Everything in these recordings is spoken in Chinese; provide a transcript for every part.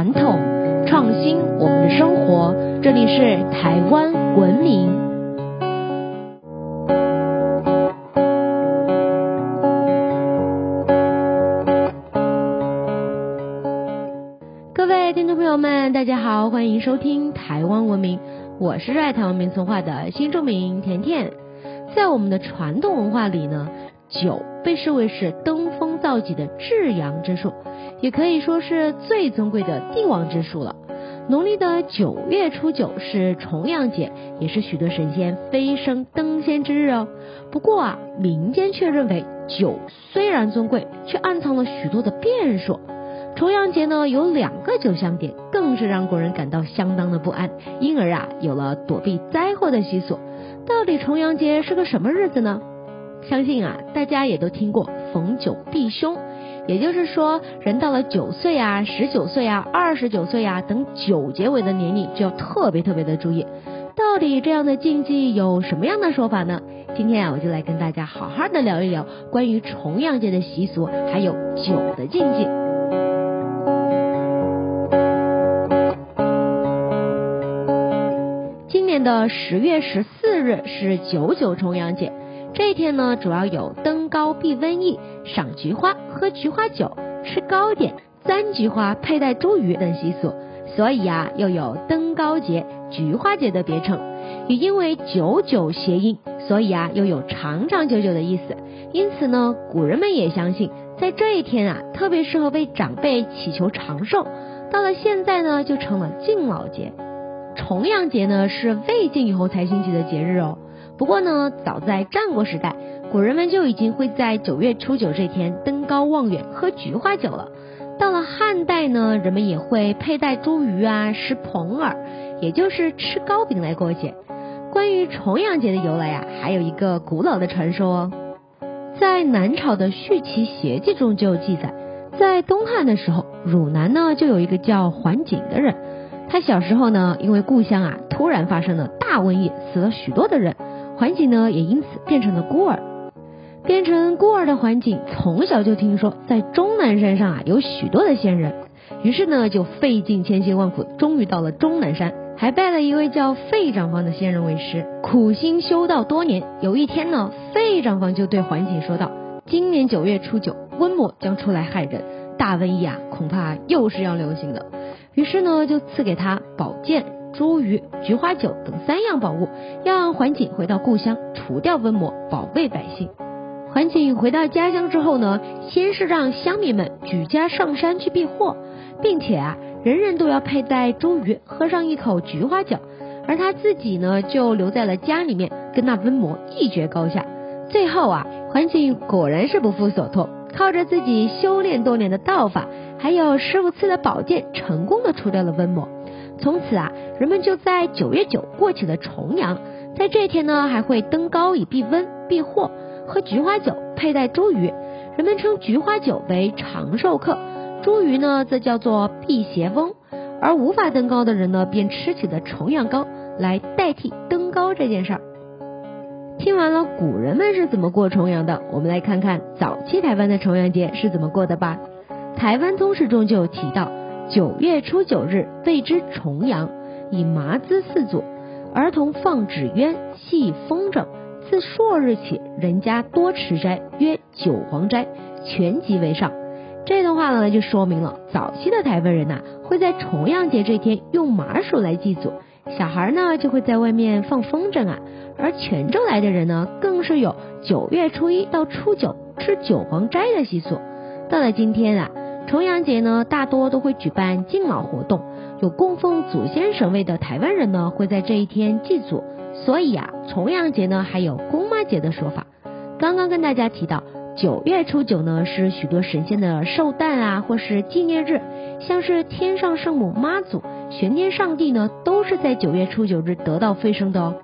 传统，创新我们的生活。这里是台湾文明。各位听众朋友们，大家好，欢迎收听台湾文明，我是热爱台湾民俗化的新著名甜甜。在我们的传统文化里呢。酒被视为是登峰造极的至阳之术，也可以说是最尊贵的帝王之术了。农历的九月初九是重阳节，也是许多神仙飞升登仙之日哦。不过啊，民间却认为酒虽然尊贵，却暗藏了许多的变数。重阳节呢有两个酒香点，更是让国人感到相当的不安，因而啊有了躲避灾祸的习俗。到底重阳节是个什么日子呢？相信啊，大家也都听过逢九必凶，也就是说，人到了九岁啊、十九岁啊、二十九岁啊等九结尾的年龄，就要特别特别的注意。到底这样的禁忌有什么样的说法呢？今天啊，我就来跟大家好好的聊一聊关于重阳节的习俗，还有酒的禁忌。今年的十月十四日是九九重阳节。这一天呢，主要有登高避瘟疫、赏菊花、喝菊花酒、吃糕点、簪菊花、佩戴茱萸等习俗，所以啊，又有登高节、菊花节的别称。也因为九九谐音，所以啊，又有长长久久的意思。因此呢，古人们也相信，在这一天啊，特别适合为长辈祈求长寿。到了现在呢，就成了敬老节。重阳节呢，是魏晋以后才兴起的节日哦。不过呢，早在战国时代，古人们就已经会在九月初九这天登高望远，喝菊花酒了。到了汉代呢，人们也会佩戴茱萸啊，食蓬饵，也就是吃糕饼来过节。关于重阳节的由来呀，还有一个古老的传说哦。在南朝的《续齐邪记》中就有记载，在东汉的时候，汝南呢就有一个叫桓景的人，他小时候呢，因为故乡啊突然发生了大瘟疫，死了许多的人。环景呢，也因此变成了孤儿。变成孤儿的环景，从小就听说在终南山上啊有许多的仙人，于是呢就费尽千辛万苦，终于到了终南山，还拜了一位叫费长房的仙人为师，苦心修道多年。有一天呢，费长房就对环景说道：“今年九月初九，瘟魔将出来害人，大瘟疫啊，恐怕又是要流行的。”于是呢，就赐给他宝剑。茱萸、菊花酒等三样宝物，让桓景回到故乡除掉瘟魔，保卫百姓。桓景回到家乡之后呢，先是让乡民们举家上山去避祸，并且啊，人人都要佩戴茱萸，喝上一口菊花酒，而他自己呢，就留在了家里面，跟那瘟魔一决高下。最后啊，桓景果然是不负所托，靠着自己修炼多年的道法，还有师傅赐的宝剑，成功的除掉了瘟魔。从此啊，人们就在九月九过起了重阳，在这天呢，还会登高以避瘟避祸，喝菊花酒，佩戴茱萸。人们称菊花酒为长寿客，茱萸呢则叫做辟邪翁。而无法登高的人呢，便吃起了重阳糕来代替登高这件事儿。听完了古人们是怎么过重阳的，我们来看看早期台湾的重阳节是怎么过的吧。台湾通史中就有提到。九月初九日谓之重阳，以麻糍四组，儿童放纸鸢，系风筝。自朔日起，人家多持斋，曰九黄斋，全集为上。这段话呢，就说明了早期的台湾人呐，会在重阳节这天用麻薯来祭祖，小孩呢就会在外面放风筝啊。而泉州来的人呢，更是有九月初一到初九吃九黄斋的习俗。到了今天啊。重阳节呢，大多都会举办敬老活动，有供奉祖先神位的台湾人呢，会在这一天祭祖，所以啊，重阳节呢还有公妈节的说法。刚刚跟大家提到，九月初九呢是许多神仙的寿诞啊，或是纪念日，像是天上圣母妈祖、玄天上帝呢，都是在九月初九日得到飞升的哦。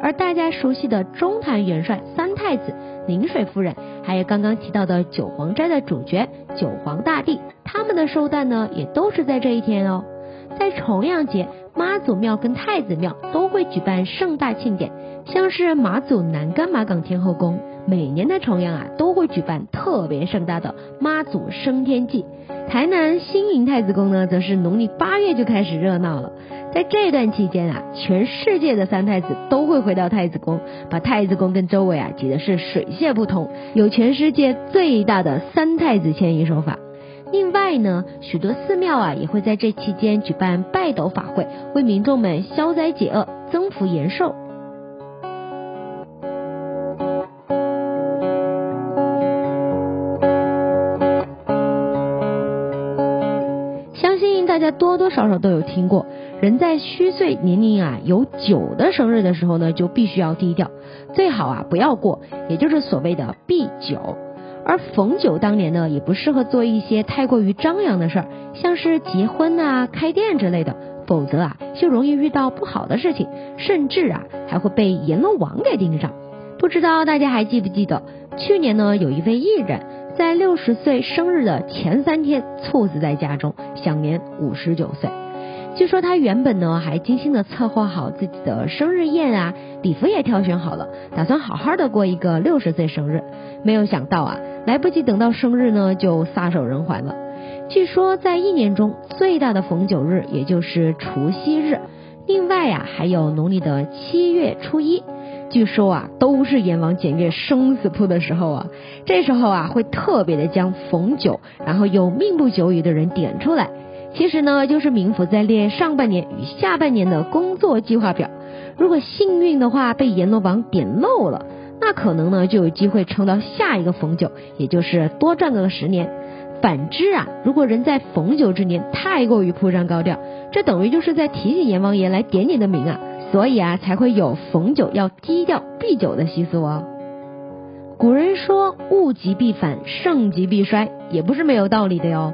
而大家熟悉的中坛元帅三太子、宁水夫人，还有刚刚提到的九皇斋的主角九皇大帝，他们的寿诞呢，也都是在这一天哦。在重阳节，妈祖庙跟太子庙都会举办盛大庆典，像是马祖南干马港天后宫，每年的重阳啊，都会举办特别盛大的妈祖升天祭。台南新营太子宫呢，则是农历八月就开始热闹了。在这段期间啊，全世界的三太子都会回到太子宫，把太子宫跟周围啊挤的是水泄不通，有全世界最大的三太子迁移手法。另外呢，许多寺庙啊也会在这期间举办拜斗法会，为民众们消灾解厄、增福延寿。相信大家多多少少都有听过，人在虚岁年龄啊有九的生日的时候呢，就必须要低调，最好啊不要过，也就是所谓的避九。而逢九当年呢，也不适合做一些太过于张扬的事儿，像是结婚啊、开店之类的，否则啊就容易遇到不好的事情，甚至啊还会被阎罗王给盯上。不知道大家还记不记得，去年呢有一位艺人。在六十岁生日的前三天，猝死在家中，享年五十九岁。据说他原本呢还精心的策划好自己的生日宴啊，礼服也挑选好了，打算好好的过一个六十岁生日。没有想到啊，来不及等到生日呢，就撒手人寰了。据说在一年中最大的逢九日，也就是除夕日。另外呀，还有农历的七月初一。据说啊，都是阎王检阅生死簿的时候啊，这时候啊会特别的将逢九，然后有命不久矣的人点出来。其实呢，就是冥府在列上半年与下半年的工作计划表。如果幸运的话被阎罗王点漏了，那可能呢就有机会撑到下一个逢九，也就是多赚个十年。反之啊，如果人在逢九之年太过于铺张高调，这等于就是在提醒阎王爷来点你的名啊。所以啊，才会有逢九要低调避九的习俗哦。古人说物极必反，盛极必衰，也不是没有道理的哟。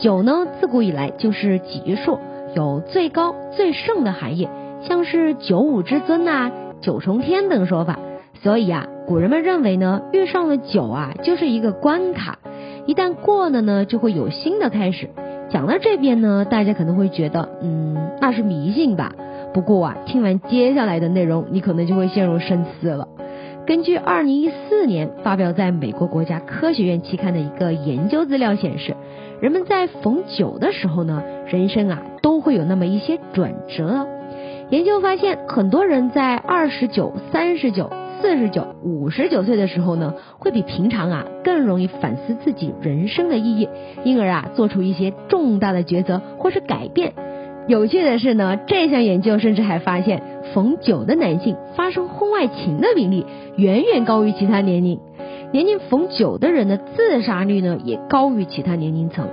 酒呢，自古以来就是吉数，有最高最盛的含义，像是九五之尊呐、九重天等说法。所以啊，古人们认为呢，遇上了酒啊，就是一个关卡，一旦过了呢，就会有新的开始。讲到这边呢，大家可能会觉得，嗯，那是迷信吧。不过啊，听完接下来的内容，你可能就会陷入深思了。根据二零一四年发表在美国国家科学院期刊的一个研究资料显示，人们在逢九的时候呢，人生啊都会有那么一些转折。研究发现，很多人在二十九、三十九、四十九、五十九岁的时候呢，会比平常啊更容易反思自己人生的意义，因而啊做出一些重大的抉择或是改变。有趣的是呢，这项研究甚至还发现，逢九的男性发生婚外情的比例远远高于其他年龄，年龄逢九的人的自杀率呢也高于其他年龄层。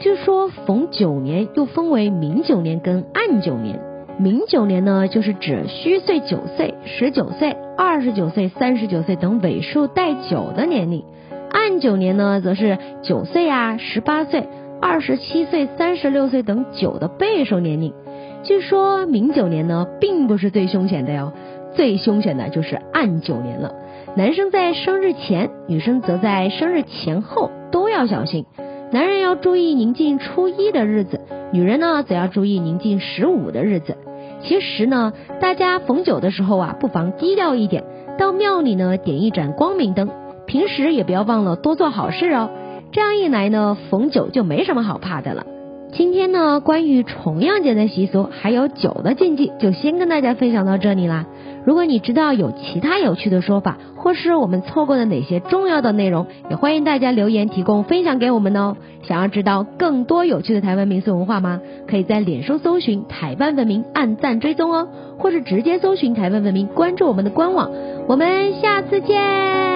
据说逢九年又分为明九年跟暗九年，明九年呢就是指虚岁九岁、十九岁、二十九岁、三十九岁等尾数带九的年龄，暗九年呢则是九岁啊、十八岁。二十七岁、三十六岁等九的倍数年龄，据说明九年呢并不是最凶险的哟，最凶险的就是暗九年了。男生在生日前，女生则在生日前后都要小心。男人要注意临近初一的日子，女人呢则要注意临近十五的日子。其实呢，大家逢九的时候啊，不妨低调一点，到庙里呢点一盏光明灯，平时也不要忘了多做好事哦。这样一来呢，逢九就没什么好怕的了。今天呢，关于重阳节的习俗还有酒的禁忌，就先跟大家分享到这里啦。如果你知道有其他有趣的说法，或是我们错过了哪些重要的内容，也欢迎大家留言提供分享给我们哦。想要知道更多有趣的台湾民俗文化吗？可以在脸书搜寻台湾文明，按赞追踪哦，或是直接搜寻台湾文明，关注我们的官网。我们下次见。